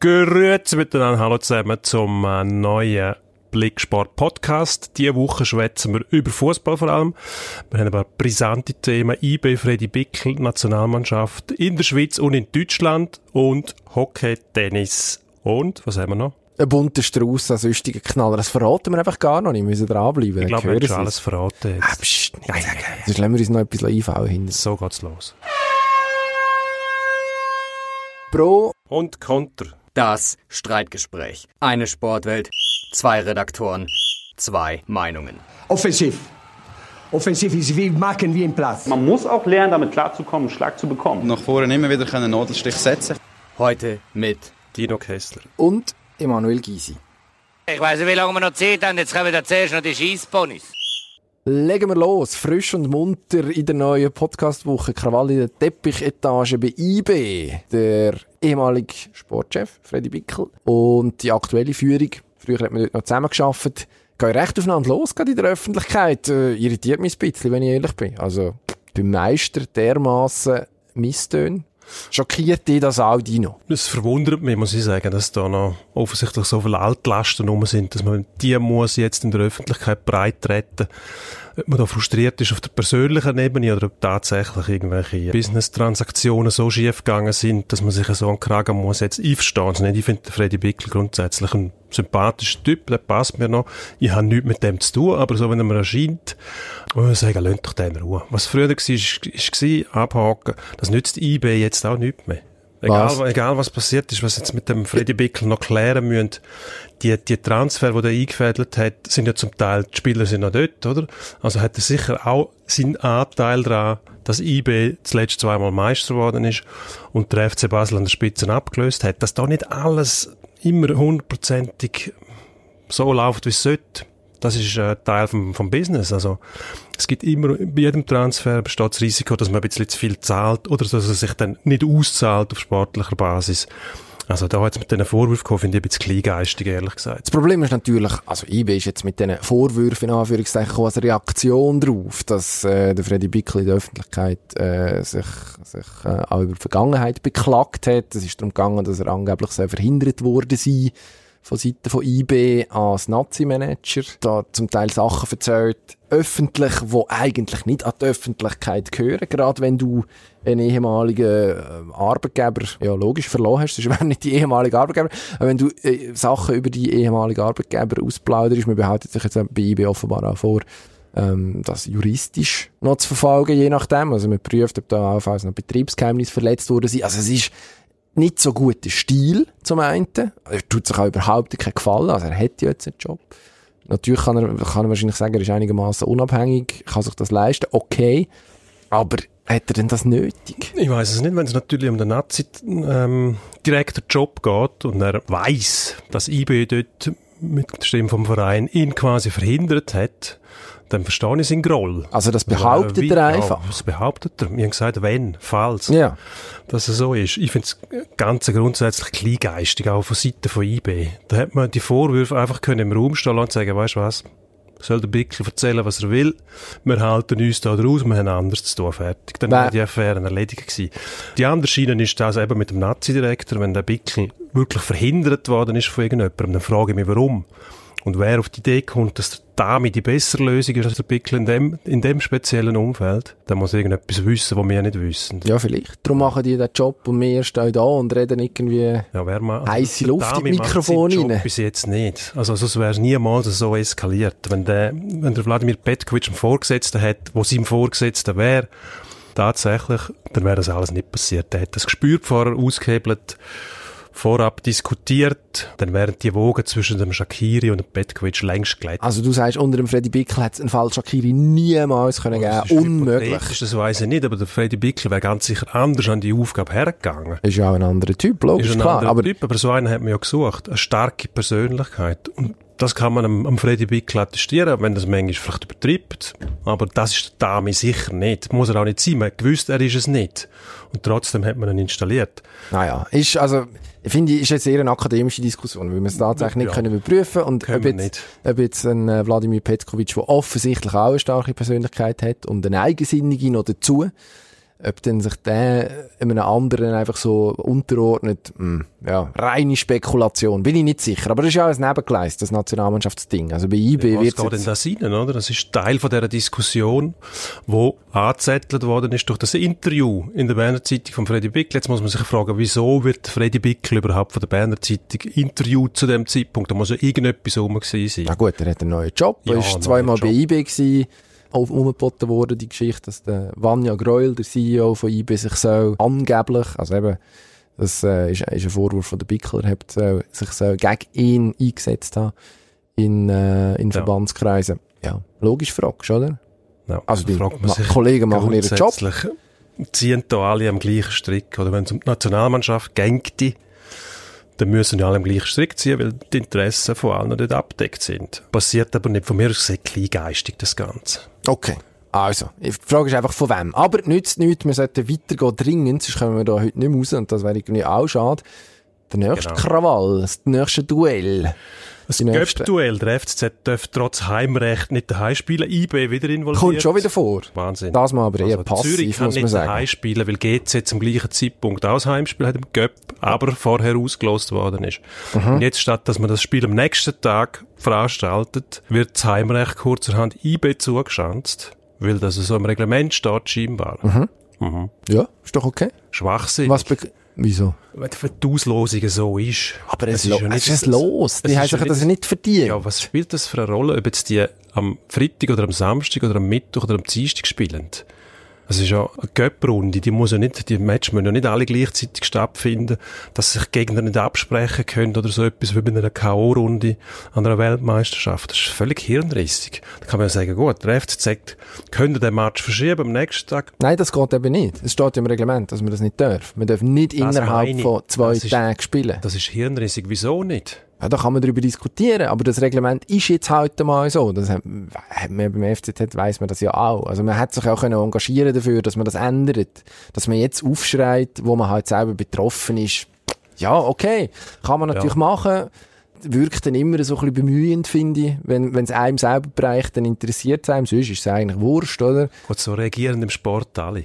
Grüezi miteinander, hallo zusammen zum äh, neuen Blicksport Podcast. Diese Woche schwätzen wir über Fußball vor allem. Wir haben aber brisante Themen. IB, Freddy Bickel, Nationalmannschaft in der Schweiz und in Deutschland und Hockey, Tennis und, was haben wir noch? Ein bunter Strauß an sonstigen Knaller. Das verraten wir einfach gar noch nicht. Wir müssen dranbleiben. Ich glaube, wir haben schon alles verraten jetzt. Ah, pst, nicht sagen. Sonst lassen wir uns noch etwas einfallen hinten. So geht's los. Pro Und Konter. Das Streitgespräch. Eine Sportwelt, zwei Redaktoren, zwei Meinungen. Offensiv. Offensiv ist wie machen wie im Platz. Man muss auch lernen, damit klarzukommen, einen Schlag zu bekommen. nach vorne immer wieder einen Nadelstich setzen Heute mit Dino Kessler. und Emanuel Gysi. Ich weiß nicht, wie lange wir noch Zeit haben. Jetzt kommen da zuerst noch die Scheissponys. Legen wir los. Frisch und munter in der neuen Podcast-Woche. Krawall in der Teppichetage bei IB. Der ehemalige Sportchef, Freddy Bickel. Und die aktuelle Führung. Früher hat man dort noch zusammengearbeitet. Gehen recht aufeinander los, gerade in der Öffentlichkeit. Äh, irritiert mich ein bisschen, wenn ich ehrlich bin. Also, beim Meister dermassen Misstöne. Schockiert dich das auch, Dino? Es verwundert mich, muss ich sagen, dass da noch offensichtlich so viele Altlasten rum sind, dass man die muss jetzt in der Öffentlichkeit breit treten. Ob man da frustriert ist auf der persönlichen Ebene oder ob tatsächlich irgendwelche Business-Transaktionen so schief gegangen sind, dass man sich so an Kragen muss jetzt einverstehen. Also nicht, ich finde Freddy Bickel grundsätzlich ein sympathischer Typ, der passt mir noch. Ich habe nichts mit dem zu tun, aber so, wenn er mir erscheint, muss ich sagen, lasst doch den Ruhe. Was früher war, ist, ist, war, abhaken. Das nützt IB jetzt auch nichts mehr. Egal, Was? egal was passiert ist, was jetzt mit dem Freddy Bickel noch klären müssen, die, die Transfer, die er eingefädelt hat, sind ja zum Teil, die Spieler sind noch dort, oder? Also hat er sicher auch seinen Anteil daran, dass IB zuletzt zweimal Meister geworden ist und der FC Basel an der Spitze abgelöst hat, dass da nicht alles immer hundertprozentig so läuft, wie es sollte. Das ist ein Teil vom, vom Business. Also, es gibt immer, bei jedem Transfer besteht das Risiko, dass man ein bisschen zu viel zahlt oder dass er sich dann nicht auszahlt auf sportlicher Basis. Also, da jetzt mit diesen Vorwürfen gekommen, finde ich ein bisschen kleingeistig, ehrlich gesagt. Das Problem ist natürlich, also IB ist jetzt mit diesen Vorwürfen in Anführungszeichen gekommen, als Reaktion darauf, dass äh, der Freddy Bickel in der Öffentlichkeit äh, sich, sich äh, auch über die Vergangenheit beklagt hat. Es ist darum gegangen, dass er angeblich sehr verhindert worden sei von Seiten von IB als Nazi-Manager. Da zum Teil Sachen erzählt, öffentlich, wo eigentlich nicht an die Öffentlichkeit gehören. Gerade wenn du einen ehemaligen äh, Arbeitgeber, ja logisch, verloren hast, das ist nicht die ehemalige Arbeitgeber, aber wenn du äh, Sachen über die ehemaligen Arbeitgeber ausplauderst, man behauptet sich jetzt bei IB offenbar auch vor, ähm, das juristisch noch zu verfolgen, je nachdem. Also man prüft, ob da allenfalls noch Betriebsgeheimnisse verletzt worden sind. Also es ist nicht so guter Stil zum einen. Er tut sich auch überhaupt keinen Gefallen. Also er ja jetzt einen Job. Natürlich kann er, kann er wahrscheinlich sagen, er ist einigermaßen unabhängig, kann sich das leisten, okay. Aber hat er denn das nötig? Ich weiß es nicht, wenn es natürlich um den Nazi-Direktor-Job geht und er weiß, dass IB dort mit Stimme vom Verein ihn quasi verhindert hat, dann verstehe ich seinen Groll. Also das behauptet wie- er einfach. Ja, das behauptet er. Wir haben gesagt, wenn, falls, Ja. dass es so ist. Ich finde es ganz grundsätzlich kleingeistig, auch von Seiten von IB. Da hätte man die Vorwürfe einfach können im Raum stehen und sagen, weißt du was, soll der Bickel erzählen, was er will. Wir halten uns da draus, wir haben anders zu tun, fertig. Dann wäre die Affäre erledigt gewesen. Die andere Schiene ist das eben mit dem Nazi-Direktor, wenn der Bickel wirklich verhindert worden ist von irgendjemandem, dann frage ich mich, warum. Und wer auf die Idee kommt, dass der Dami die bessere Lösung ist als der Bickel in dem, in dem speziellen Umfeld, dann muss irgendetwas wissen, was wir nicht wissen. Ja, vielleicht. Darum machen die den Job und wir stehen da und reden irgendwie... Ja, wer mal, Heisse der Luft in Job rein. bis jetzt nicht. Also, sonst wäre es niemals so eskaliert. Wenn der, wenn der Wladimir Petkovic einen Vorgesetzten hat, wo seinem Vorgesetzten wäre, tatsächlich, dann wäre das alles nicht passiert. Der hat das gespürt, vorher ausgehebelt, vorab diskutiert, dann wären die Wogen zwischen dem Shakiri und dem Petkovic längst gleitet. Also du sagst, unter dem Freddy Bickel hat es einen Fall Shakiri niemals können Das geben ist Unmöglich. Das weiss ich nicht, aber der Freddy Bickel wäre ganz sicher anders an die Aufgabe hergegangen. Ist ja auch ein anderer Typ, logisch, ist ein klar. anderer Aber Typ, aber so einen hat man ja gesucht. Eine starke Persönlichkeit. Und das kann man am, am Freddy Bickel attestieren, wenn das manchmal vielleicht übertreibt. Aber das ist der Dame sicher nicht. Muss er auch nicht sein. Man hat gewusst, er ist es nicht. Und trotzdem hat man ihn installiert. Naja, ist also, ich finde, ist jetzt eher eine akademische Diskussion, weil wir es tatsächlich nicht Ja. können überprüfen und Können ob jetzt, ob jetzt ein äh, Wladimir Petkovic, der offensichtlich auch eine starke Persönlichkeit hat und eine eigensinnige noch dazu, Ob dann sich der einem anderen einfach so unterordnet, mh, ja, reine Spekulation, bin ich nicht sicher. Aber das ist ja ein Nebengleis, das Nationalmannschaftsding. Also bei IB Was wird geht denn das rein, oder? Das ist Teil von dieser Diskussion, wo angezettelt worden ist durch das Interview in der Berner Zeitung von Freddy Bickel. Jetzt muss man sich fragen, wieso wird Freddy Bickel überhaupt von der Berner Zeitung interviewt zu dem Zeitpunkt? Da muss ja irgendetwas rum gewesen sein. Na gut, er hat einen neuen Job. Ja, er ist neuen zweimal bei Job. IB gewesen. Auf umgeboten worden, die Geschichte, dass der Vanja Greuel, der CEO von IB, sich so angeblich, also eben, das äh, ist, ist ein Vorwurf von der Bickler, hat so, sich so gegen ihn eingesetzt haben in, äh, in Verbandskreisen. Ja, logisch fragst, oder? Ja, Also die fragt man Ma- sich Kollegen machen ihren Job. Ziehen da alle am gleichen Strick? Oder wenn es um die Nationalmannschaft geht, dann müssen alle am gleichen Strick ziehen, weil die Interessen von allen dort abdeckt sind. Passiert aber nicht. Von mir aus gesehen kleingeistig, das Ganze. Okay. Also, die Frage ist einfach von wem. Aber nützt nichts, wir sollten weitergehen dringend, sonst kommen wir da heute nicht mehr raus und das wäre irgendwie auch schade. Der nächste Genau. Krawall, das nächste Duell. Das Göpp-Duell, der FCZ darf trotz Heimrecht nicht daheim spielen, IB wieder involviert. Kommt schon wieder vor. Wahnsinn. Das mal aber eher Also, passiv, Zürich kann muss man nicht sagen. daheim spielen, weil GC zum gleichen Zeitpunkt auch das Heimspiel hat im Göpp, aber vorher ausgelost worden ist. Mhm. Und jetzt statt, dass man das Spiel am nächsten Tag veranstaltet, wird das Heimrecht kurzerhand IB zugeschanzt, weil das so im Reglement steht scheinbar. Mhm. Ja, ist doch okay. Schwachsinn. Was Wieso? Wenn die Auslosung so ist. Aber es, ist lo ja es nicht- ist ein Los. Die es haben ist sich das nicht- nicht verdient. Ja, was spielt das für eine Rolle, ob jetzt die am Freitag oder am Samstag oder am Mittwoch oder am Dienstag spielen? Es ist ja eine Göpprunde, die muss ja nicht, die Matches müssen ja nicht alle gleichzeitig stattfinden, dass sich Gegner nicht absprechen können oder so etwas wie bei einer K.O.-Runde an einer Weltmeisterschaft. Das ist völlig hirnrissig. Da kann man ja sagen, gut, der FCZ könnte den Match verschieben am nächsten Tag. Nein, das geht eben nicht. Es steht im Reglement, dass man das nicht darf. Man darf nicht Das innerhalb von zwei Tagen spielen. Das ist hirnrissig. Wieso nicht? Ja, da kann man darüber diskutieren, aber das Reglement ist jetzt heute mal so. Das hat, hat man beim FCZ weiss man das ja auch. Also man hat sich auch können engagieren dafür, dass man das ändert. Dass man jetzt aufschreit, wo man halt selber betroffen ist. Ja, okay. Kann man natürlich machen. Wirkt dann immer so ein bisschen bemühend, finde ich. Wenn es einem selber bereicht, dann interessiert es einem. Sonst ist es eigentlich wurscht, oder? Gut, so reagieren im Sport alle.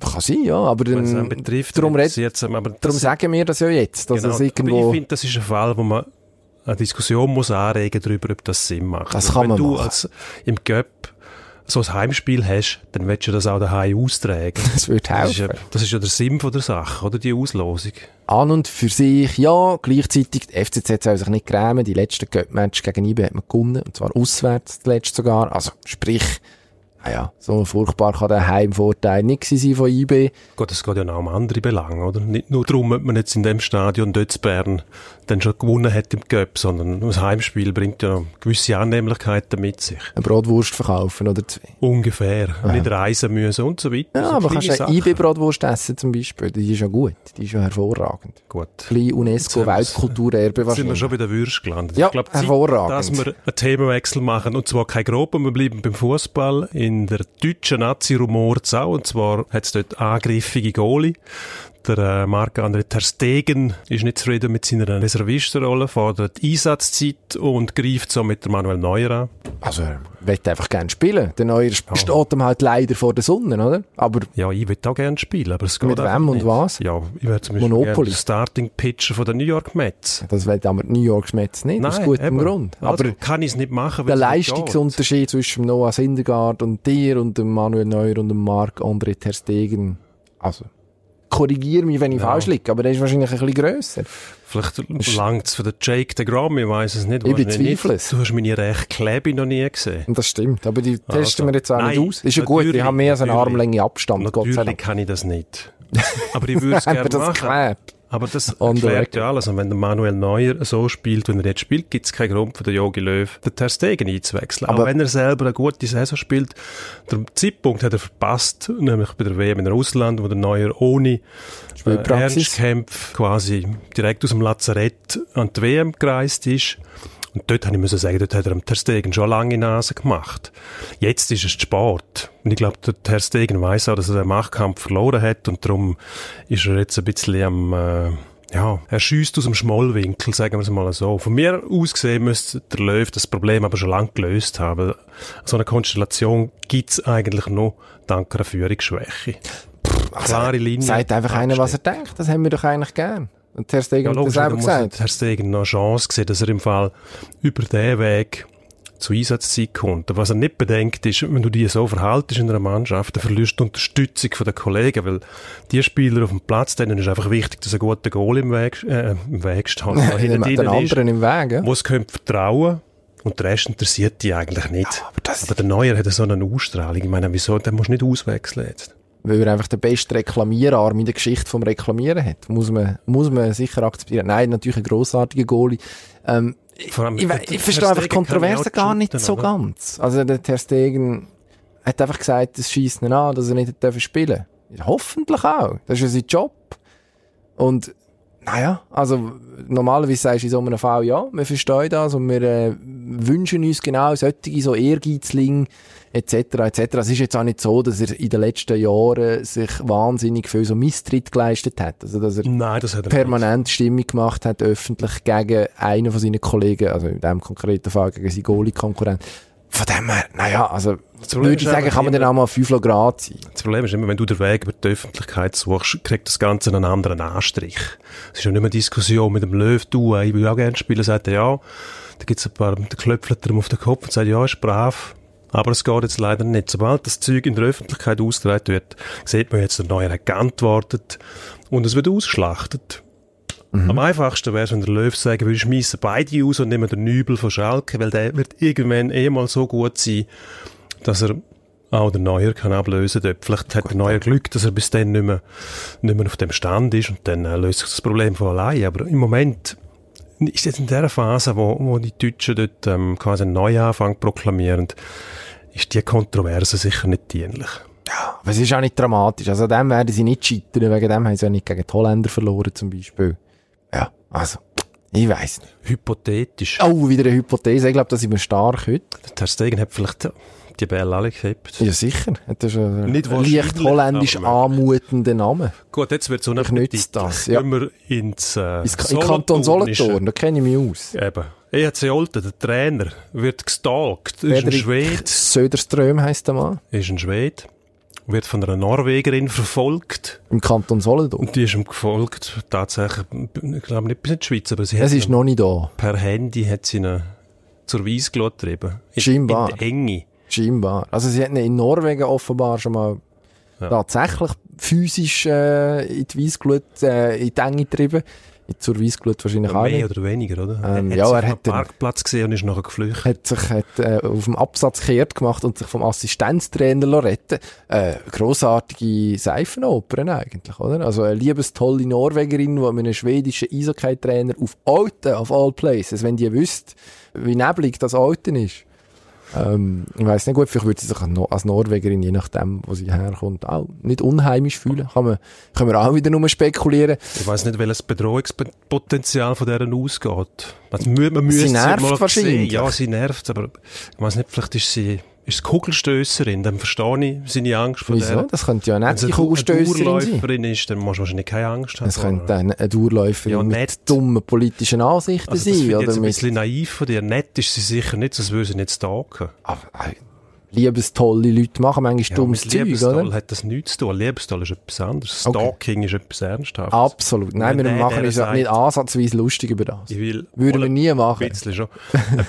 Kann sein, ja. Aber Wenn dann, betrifft, darum, red, einem. Aber darum das- sagen wir das ja jetzt. Dass Genau, aber irgendwo... ich finde, das ist ein Fall, wo man eine Diskussion muss anregen darüber, ob das Sinn macht. Das Also kann Wenn man du machen. als im Göpp so ein Heimspiel hast, dann willst du das auch daheim austragen. Das würde Das ist, ja, helfen. das ist ja der Sinn von der Sache, oder? Die Auslosung. an und für sich, ja, gleichzeitig, die FCZ soll sich nicht grämen, die letzten Cup-Match gegen IB hat man gewonnen, und zwar auswärts, das letzte sogar, also sprich, naja, so furchtbar kann der Heimvorteil nicht sein von IB. Gut, es geht ja noch um andere Belange, oder? Nicht nur darum, ob man jetzt in dem Stadion dort in Bern dann schon gewonnen hat im Göpp, sondern das Heimspiel bringt ja gewisse Annehmlichkeiten mit sich. Eine Bratwurst verkaufen oder zwei. Ungefähr. Nicht reisen müssen und so weiter. Ja, So aber kannst du eine. IB-Bratwurst essen zum Beispiel, die ist ja gut, die ist ja hervorragend. Gut. Wir's- UNESCO-Weltkulturerbe Jetzt sind wir wahrscheinlich. schon bei der Würst gelandet. Ja, ich glaube, hervorragend. dass wir einen Themenwechsel machen. Und zwar kein grober, wir bleiben beim Fußball in der deutschen Nazi-Rumor auch. Und zwar hat es dort angriffige Goalie. Der äh, Marc-André Ter Stegen ist nicht zufrieden mit seiner Reservistenrolle, fordert Einsatzzeit und greift so mit der Manuel Neuer an. Also, er will einfach gerne spielen. Der Neue steht ihm halt leider vor der Sonne, oder? Aber Ja, ich würde auch gerne spielen, aber es geht Mit wem und nicht. was? Ja, ich wäre zum Beispiel Monopoly. gerne Starting Pitcher von den New York Mets. das will aber die New York Mets nicht, aus gutem eben. Grund. Also Aber kann ich es nicht machen, weil der. Leistungsunterschied zwischen Noah Syndergaard und dir und dem Manuel Neuer und dem Marc-André Ter Stegen, also, korrigiere mich, wenn ich falsch liege, aber der ist wahrscheinlich ein bisschen grösser. Vielleicht langt es für den Jake de Grom, ich weiß es nicht. Ich bezweifle es. Du hast meine rechte Klebe noch nie gesehen. Das stimmt, aber die testen Also, wir jetzt auch nein, nicht aus. Ist ja gut, die natürlich, haben mehr als eine. Armlänge Abstand, Gott sei Natürlich kann ich das nicht. Aber ich würde es gerne machen. geklärt? Aber das erklärt ja alles. Und wenn der Manuel Neuer so spielt, wie er jetzt spielt, gibt es keinen Grund für den Jogi Löw, den Ter Stegen einzuwechseln. Aber- Auch wenn er selber eine gute Saison spielt, der Zeitpunkt hat er verpasst, nämlich bei der WM in Russland, wo der Neuer ohne äh. Ernstkämpfe quasi direkt aus dem Lazarett an die WM gereist ist. Und dort habe ich müssen sagen, dort hat er am Ter Stegen schon lange Nase gemacht. Jetzt ist es Sport. Und ich glaube, der Ter Stegen weiss auch, dass er den Machtkampf verloren hat und darum ist er jetzt ein bisschen am, äh, ja, er schießt aus dem Schmollwinkel, sagen wir es mal so. Von mir aus gesehen müsste der Löw das Problem aber schon lange gelöst haben. So eine Konstellation gibt's eigentlich nur dank einer Führungsschwäche. klare Linie. Sagt einfach einer, was er denkt. Das haben wir doch eigentlich gern. Und Ter Stegen hat das selber gesagt. Ter Stegen noch eine Chance gesehen, dass er im Fall über den Weg zu Einsatzzeit kommt. Was er nicht bedenkt, ist, wenn du dich so verhaltest in einer Mannschaft, dann verlierst du die Unterstützung von den Kollegen, weil die Spieler auf dem Platz, denen ist einfach wichtig, dass ein guter Goal im Weg, äh, im Weg steht. den, den anderen im Weg, ja. Wo es können vertrauen und der Rest interessiert die eigentlich nicht. Ja, aber, aber, der Neuer hat so eine Ausstrahlung. Ich meine, wieso? Den musst du nicht auswechseln jetzt weil er einfach den besten Reklamierarm in der Geschichte vom Reklamieren hat. Muss man, muss man sicher akzeptieren. Nein, natürlich ein grossartiger Goalie. Ähm, allem, ich, ich, ich verstehe einfach die Kontroverse gar nicht so oder? ganz. Also der Ter Stegen hat einfach gesagt, es schießt ihn an, dass er nicht spielen darf. Hoffentlich auch. Das ist ja sein Job. Und naja, also normalerweise sagst du in so einem Fall, ja, wir verstehen das und wir äh, wünschen uns genau solche so Ehrgeizlinge etc. etc. Es ist jetzt auch nicht so, dass er in den letzten Jahren sich wahnsinnig viel so Misstritt geleistet hat. Also dass er, Nein, das hat er permanent nicht. Stimmung gemacht hat öffentlich gegen einen von seinen Kollegen, also in dem konkreten Fall gegen seinen Goalie-Konkurrent. Von dem her, naja, also würde ich sagen, kann man dann auch mal 5 Grad sein. Das Problem ist immer, wenn du den Weg über die Öffentlichkeit suchst, kriegt das Ganze einen anderen Anstrich. Es ist ja nicht mehr Diskussion mit dem Löw, du, ich will auch gerne spielen, sagt er ja. Da gibt's ein paar, der klöpfelt ihm auf den Kopf und sagt, ja, ist brav. Aber es geht jetzt leider nicht. Sobald das Zeug in der Öffentlichkeit ausgetragen wird, sieht man jetzt, der Neuer hat geantwortet und es wird ausgeschlachtet. Mhm. Am einfachsten wäre es, wenn der Löw sagen würde, schmeißen beide aus und nehmen den Nübel von Schalke, weil der wird irgendwann eh mal so gut sein, dass er auch den Neuer kann ablösen kann. Vielleicht hat Gut. der Neuer Glück, dass er bis dann nicht mehr, nicht mehr auf dem Stand ist und dann äh, löst sich das Problem von allein. Aber im Moment ist jetzt in der Phase, wo, wo die Deutschen dort ähm, quasi einen Neuanfang proklamieren, ist die Kontroverse sicher nicht dienlich. Ja, aber es ist auch nicht dramatisch. Also dem werden sie nicht scheitern, wegen dem haben sie ja nicht gegen die Holländer verloren zum Beispiel. Also, ich weiss nicht. Hypothetisch. Oh, wieder eine Hypothese. Ich glaube, da sind wir stark heute. Der Stegen hat vielleicht die Bälle alle gehabt. Ja, sicher. Das ist ein Nicht leicht holländisch anmutender Name. Gut, jetzt wird es unappetitlich. das, ja. Gehen wir ins, äh, ins in Kanton Solothurn, da kenne ich mich aus. Eben. EHC Olten, der Trainer, wird gestalkt. Ist ein Schwede. Söderström heisst der Mann. Ist ein Schwede wird von einer Norwegerin verfolgt. Im Kanton Solothurn? Und die ist ihm gefolgt, tatsächlich, ich glaube nicht bis in die Schweiz, aber sie es ist noch nicht da. Per Handy hat sie ihn zur Weissglut getrieben. In, Scheinbar. In die Enge. Scheinbar. Also sie hat ihn in Norwegen offenbar schon mal ja. tatsächlich physisch äh, in die Weissglut, äh, in die Enge getrieben. Zur Weissglut wahrscheinlich auch Mehr oder weniger, oder? Ähm, er ja, hat er hat den Parkplatz gesehen und ist nachher geflüchtet. Hat sich hat, äh, auf dem Absatz kehrt gemacht und sich vom Assistenztrainer retten äh, Grossartige Seifenopern eigentlich, oder? Also eine liebestolle Norwegerin, die mit einem schwedischen Eishockey-Trainer auf Alten, of all places, wenn die wüsst, wie neblig das Alten ist, ähm, ich weiss nicht gut, vielleicht würde sie sich als Norwegerin, je nachdem, wo sie herkommt, auch nicht unheimisch fühlen. Kann man, können wir auch wieder nur spekulieren. Ich weiss nicht, welches Bedrohungspotenzial von deren ausgeht. Also, man müsste sie nervt wahrscheinlich. Sehen. Ja, sie nervt, aber ich weiss nicht, vielleicht ist sie ist Kugelstösserin, dann verstehe ich seine Angst vor Wieso? Der. Das könnte ja eine nette Kugelstösserin sein. Wenn ist, dann musst du wahrscheinlich keine Angst haben. Das könnte eine, eine Durchläuferin ja, mit dummen politischen Ansichten also sein. Das ist ein bisschen naiv von dir. Nett ist sie sicher nicht, sonst würde sie nicht stalken. Aber, äh, liebestolle Leute machen manchmal ja, dummes Zeug, Liebestoll oder? hat das nichts zu tun. Liebestoll ist etwas anderes. Stalking okay. ist etwas Ernsthaftes. Absolut. Nein, wir der, machen uns ja nicht ansatzweise lustig über das. Ich will, Würden wir nie machen. Ein bisschen schon.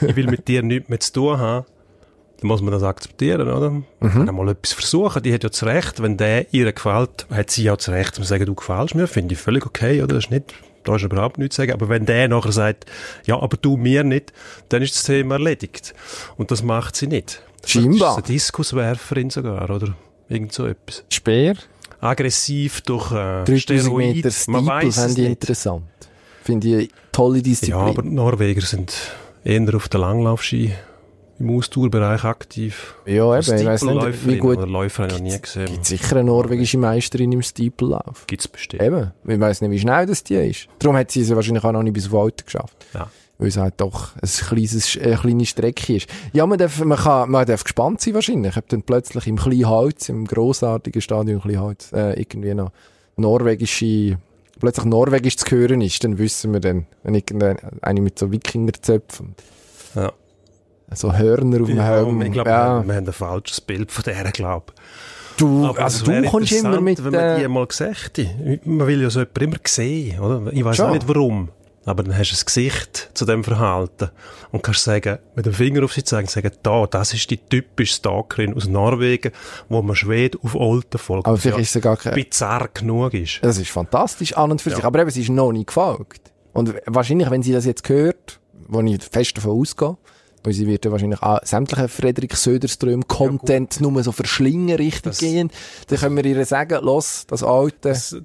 ich will mit dir nichts mehr zu tun haben dann muss man das akzeptieren, oder? Mhm. Kann mal etwas versuchen. Die hat ja das Recht, wenn der ihr gefällt, hat sie ja das Recht, zu sagen, du gefällst mir, finde ich völlig okay, oder? Das ist nicht, da ist überhaupt nichts zu sagen. Aber wenn der nachher sagt, ja, aber du mir nicht, dann ist das Thema erledigt. Und das macht sie nicht. Scheinbar. Das ist eine Diskuswerferin sogar, oder? Irgend so etwas. Speer? Aggressiv durch äh, 3000 Steroid. Meter Steeple fände ich interessant. Finde ich eine tolle Disziplin. Ja, aber Norweger sind eher auf der Langlaufski im Ausdauerbereich aktiv. Ja, eben, ich weiss nicht, wie gut... Oder Läufer habe ich noch nie gesehen. Gibt sicher eine norwegische Meisterin im Stiepellauf. Gibt's bestimmt. Eben, ich weiss nicht, wie schnell das die ist. Darum hat sie es wahrscheinlich auch noch nicht bis auf Alter geschafft. Ja. Weil es halt doch ein kleines, eine kleine Strecke ist. Ja, man darf, man kann, man darf gespannt sein wahrscheinlich, ob dann plötzlich im Kleinholz, im grossartigen Stadion Kleinholz, äh, irgendwie noch norwegische plötzlich norwegisch zu hören ist, dann wissen wir dann, wenn irgendeine mit so Wikingerzöpfen. Ja so Hörner auf dem ja, Helm. Ich glaube, ja. wir, wir, haben ein falsches Bild von der, glaube Du, Aber also du kommst immer mit, wenn man die äh, mal gesagt hätte. Man will ja so jemanden immer sehen, oder? Ich weiß auch nicht warum. Aber dann hast du ein Gesicht zu dem Verhalten. Und kannst sagen, mit dem Finger auf sie zeigen, sagen, da, das ist die typische Stalkerin aus Norwegen, wo man Schwede auf Olten folgt. Aber vielleicht ist sie gar keine- bizarr genug ist. Das ist fantastisch an und für sich. Aber eben, sie ist noch nicht gefolgt. Und wahrscheinlich, wenn sie das jetzt hört, wo ich fest davon ausgehe, weil sie wird ja wahrscheinlich auch sämtliche Frederik Söderström Content nur so verschlingen richtig Das- gehen, dann können wir ihr sagen, los, das Alte, Das,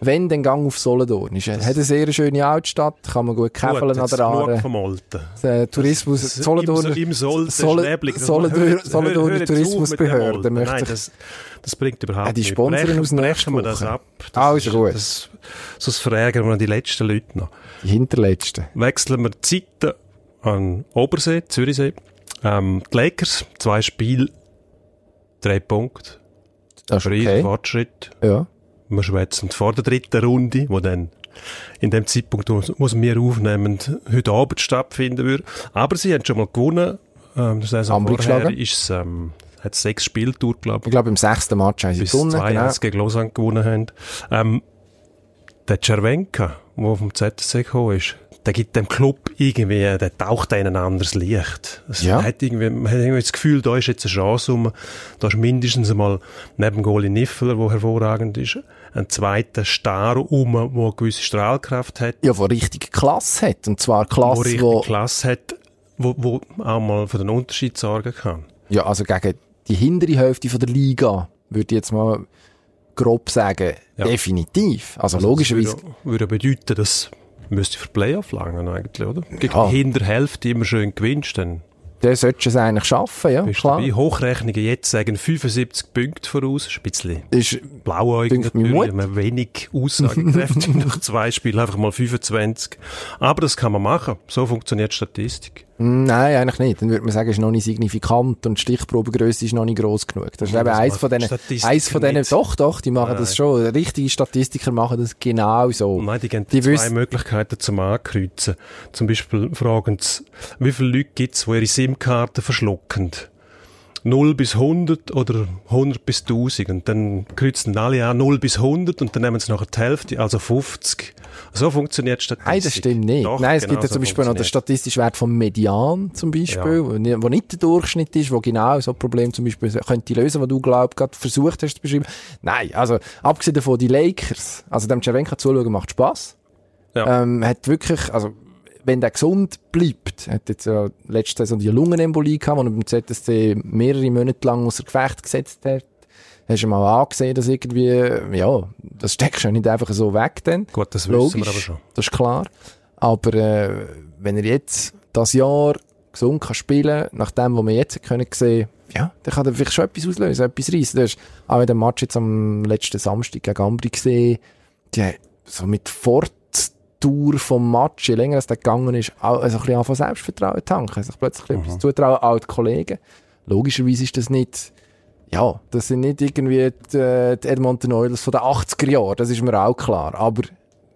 wenn, den Gang auf Solothurn. Ist, hat eine sehr schöne Altstadt, kann man gut käfeln an der Aare. vom Olten. Der Tourismus, Das- Solothurner, Im, im Solten, Solo- Schnäblig. Solothurner- Hör- hör- Solothurner hör jetzt auf Tourismusbehörde möchte Nein, das, das bringt überhaupt Ja, die. Sponsoren aus brechen wir das ab. Das Also ist- gut. Das, sonst verärgern wir die letzten Leute noch. die hinterletzte. Wechseln wir die Zeiten an Obersee, Zürichsee. Ähm, die Lakers, zwei Spiele, drei Punkte. Das ist okay. Fortschritt. Ja. Wir schwätzen vor der dritten Runde, wo dann in dem Zeitpunkt, wo wir aufnehmen, heute Abend stattfinden würde. Aber sie haben schon mal gewonnen. Ähm, das heißt, vorher geschlagen. ist ähm, hat sechs Spiele gedauert, glaube Ich glaube, im sechsten Match haben sie bis gewonnen. zwei Genau. gegen Lausanne gewonnen haben. Ähm, der Cervenka, der vom ZSC gekommen ist, der gibt dem Club irgendwie, der taucht in ein anderes Licht. Es Ja. hat irgendwie, man hat irgendwie das Gefühl, da ist jetzt eine Chance rum. Da ist mindestens einmal neben Goli Niffeler, der hervorragend ist, ein zweiter Star um, der eine gewisse Strahlkraft hat, Ja, wo richtig Klasse hat. Und zwar der Klasse, richtig wo, Klasse hat, wo, wo auch mal für den Unterschied sorgen kann. ja, also gegen die hintere Hälfte von der Liga, würde ich jetzt mal grob sagen, Ja. definitiv. Also, Das logischerweise, würde, würde bedeuten, dass müsste für Playoff langen eigentlich, oder? Gegen Ja. die Hinterhälfte immer schön gewinnst, dann der sollte es eigentlich schaffen, ja, bist du klar. dabei. Hochrechnungen jetzt sagen 75 Punkte voraus, ist ein bisschen Ist, blauäugig natürlich, man wenig aussagekräftig nach zwei Spielen, einfach mal 25. Aber das kann man machen, so funktioniert die Statistik. Nein, eigentlich nicht. Dann würde man sagen, ist noch nicht signifikant und die Stichprobengröße ist noch nicht gross genug. Das ist Ja, eben das eins von denen, eins von denen, doch, doch, die machen Nein. das schon. Richtige Statistiker machen das genau so. Nein, die geben Die zwei wissen- Möglichkeiten zum Ankreuzen. Zum Beispiel fragen sie, wie viele Leute gibt es, die ihre SIM-Karte verschlucken? 0 bis 100 oder 100 bis 1000. Und dann kreuzen alle an 0 bis 100 und dann nehmen sie nachher die Hälfte, also 50. So funktioniert Statistik. Nein, das stimmt nicht. Doch, Nein, es genau gibt ja so zum Beispiel noch den statistischen Wert vom Median zum Beispiel, wo ni- wo nicht der Durchschnitt ist, wo genau so ein Problem zum Beispiel könnte lösen, was du glaubst, gerade versucht hast zu beschreiben. Nein, also abgesehen davon, die Lakers, also dem Cervenka zuschauen macht Spaß. Ja. Ähm, hat wirklich, also wenn der gesund bleibt, hat jetzt ja letzte Saison die Lungenembolie gehabt, wo er beim ZSC mehrere Monate lang außer Gefecht gesetzt hat. Hast du mal angesehen, dass irgendwie, ja, das steckst du ja nicht einfach so weg dann. Gut, das wissen wir aber schon. Das ist klar. Aber äh, wenn er jetzt das Jahr gesund kann spielen, nach dem, was wir jetzt können sehen, ja, dann kann er vielleicht schon etwas auslösen, etwas reissen. Du hast auch in dem Match jetzt am letzten Samstag gegen Ambri gesehen, die so mit Forttour vom Match, je länger es gegangen ist, auch also ein bisschen von Selbstvertrauen tanken, sich plötzlich Mhm. etwas zutrauen, auch die Kollegen. Logischerweise ist das nicht ja, das sind nicht irgendwie die, äh, die Edmonton Oilers von den 80er Jahren, das ist mir auch klar. Aber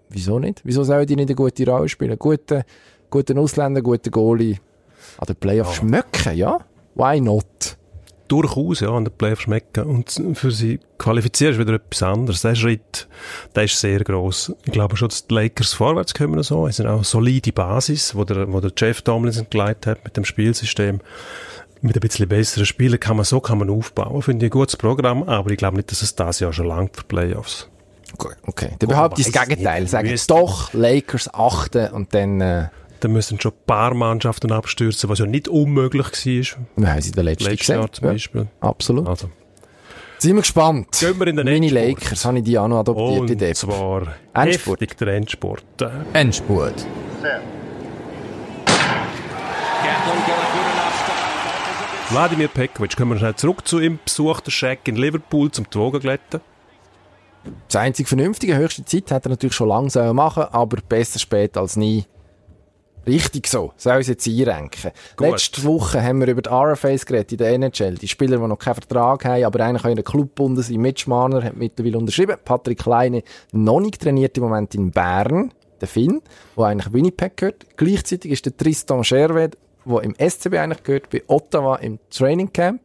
wieso nicht? Wieso sollen die nicht eine gute Rolle spielen? Gute, guten Ausländer, gute Goalie. An den Playoffs schmecken, ja? Why not? Durchaus, ja, an den Playoffs schmecken. Und für sie qualifizieren ist wieder etwas anderes. Der Schritt, der ist sehr gross. Ich glaube schon, dass die Lakers vorwärts kommen so. Es ist auch eine solide Basis, wo der, wo der Jeff Tomlinson geleitet hat mit dem Spielsystem. Mit ein bisschen besseren Spielern kann man, so kann man aufbauen. Finde ich ein gutes Programm, aber ich glaube nicht, dass es das Jahr schon langt für Playoffs. Gut, Okay, dann behaupte ich das Gegenteil. Sagen doch, Lakers achten und dann, äh, Da müssen schon ein paar Mannschaften abstürzen, was ja nicht unmöglich war. haben sie in der letzten Letztes. Jahr zum Ja, Beispiel. absolut. Also. Sind wir gespannt. Gehen wir in den Meine. Lakers, habe ich die auch noch adoptiert, Und Depp. zwar Endspurt. heftig der Endspurt. Äh, Endspurt. Wladimir Pekovic, kommen wir schnell zurück zu ihm. Besucht der Scheck in Liverpool zum Wogen glätten. Das einzig Vernünftige, höchste Zeit, hätte er natürlich schon lange sollen machen aber besser spät als nie. Richtig so, soll es jetzt einrenken. Gut. Letzte Woche haben wir über die RFAs geredet in der NHL. Die Spieler, die noch keinen Vertrag haben, aber eigentlich auch in der Club gebunden sind. Mitch Marner hat mittlerweile unterschrieben. Patrick Kleine noch nicht trainiert im Moment in Bern. Der Finn, der eigentlich Winnipeg gehört. Gleichzeitig ist der Tristan Scherwed, der im SCB eigentlich gehört, bei Ottawa im Training Camp.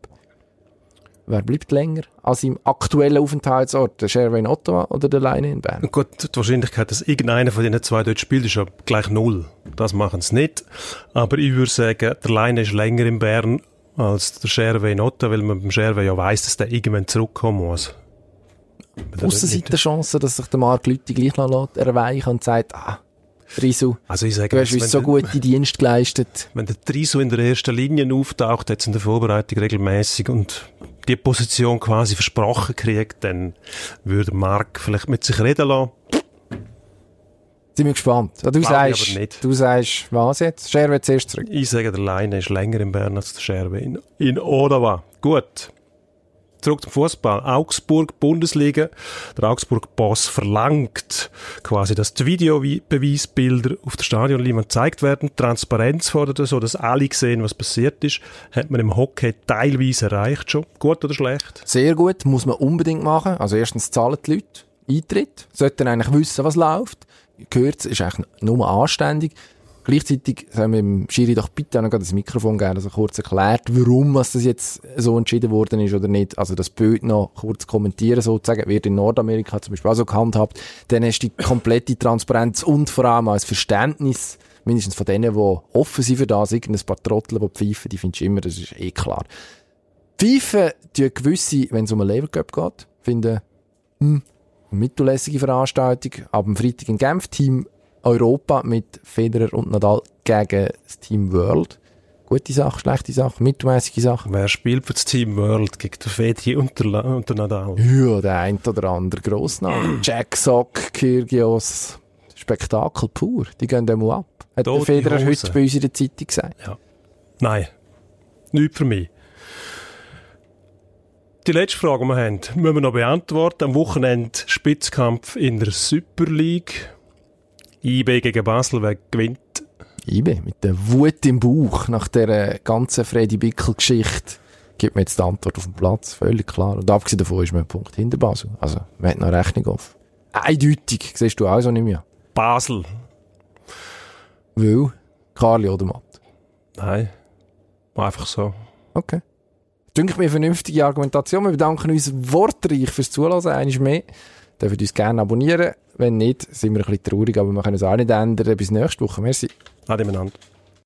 Wer bleibt länger an seinem aktuellen Aufenthaltsort? Der Scherwe in Ottawa oder der Leine in Bern? Gut, die Wahrscheinlichkeit, dass irgendeiner von diesen zwei dort spielt, ist ja gleich null. Das machen sie nicht. Aber ich würde sagen, der Leine ist länger in Bern als der Scherwe in Ottawa, weil man beim Scherwe ja weiss, dass der irgendwann zurückkommen muss. Aussenseiterchance, dass sich der Marc Lüthi gleich noch erweichen und sagt, ah, Risu, also ich sage, du hast uns so gute Dienst geleistet. Wenn der Trisu in der ersten Linie auftaucht, jetzt in der Vorbereitung regelmäßig und die Position quasi versprochen kriegt, dann würde Marc vielleicht mit sich reden lassen. Sind wir gespannt. Du sagst, du sagst, was jetzt? Scherwe zuerst zurück. Ich sage, der Leine ist länger in Bern als der Scherwe in, in Ottawa. Gut. Zurück zum Fußball. Augsburg, Bundesliga. Der Augsburg-Boss verlangt quasi, dass die Videobeweisbilder auf der Stadionleinwand gezeigt werden. Transparenz fordert er, so dass alle sehen, was passiert ist. Hat man im Hockey teilweise erreicht schon. Gut oder schlecht? Sehr gut. Muss man unbedingt machen. Also erstens zahlen die Leute. Eintritt. Sollten eigentlich wissen, was läuft. Gehört, ist eigentlich nur anständig. Gleichzeitig haben wir dem Schiri doch bitte auch noch das Mikrofon gegeben, dass er kurz erklärt, warum was das jetzt so entschieden worden ist oder nicht. Also das Bild noch kurz kommentieren sozusagen, wird in Nordamerika zum Beispiel auch so gehandhabt. Dann hast du die komplette Transparenz und vor allem das Verständnis, mindestens von denen, die offen sind für das, irgendein paar Trottel, die pfeifen, die findest du immer, das ist eh klar. Pfeifen tun gewisse, wenn es um einen Lever Cup geht, finden, hm, mittellässige Veranstaltung. Ab dem Freitag in Genf, Team Europa mit Federer und Nadal gegen das Team World. Gute Sache, schlechte Sache, mittelmäßige Sache. Wer spielt für das Team World gegen den Federer und den, und den Nadal? Ja, der ein oder andere Grossname. Jack Sock, Kyrgios. Spektakel pur. Die gehen dem ab. Hat Tote der Federer Hose. heute bei uns in der Zeitung gesagt. Ja. Nein. Nicht für mich. Die letzte Frage, die wir haben, müssen wir noch beantworten. Am Wochenende Spitzkampf in der Super League. IB gegen Basel, wer gewinnt? IB, mit der Wut im Bauch nach der ganzen Freddy Bickel-Geschichte gibt mir jetzt die Antwort auf den Platz. Völlig klar. Und abgesehen davon ist man ein Punkt hinter Basel. Also, man hat noch Rechnung auf. Eindeutig. Siehst du auch so nicht mehr. Basel. Weil, Karli oder Matt. Nein. Einfach so. Okay. Denke ich mir eine vernünftige Argumentation. Wir bedanken uns wortreich fürs Zuhören. Einmal mehr. Dürft uns gerne abonnieren. Wenn nicht, sind wir ein bisschen traurig, aber wir können es auch nicht ändern. Bis nächste Woche. Merci. Ade miteinander.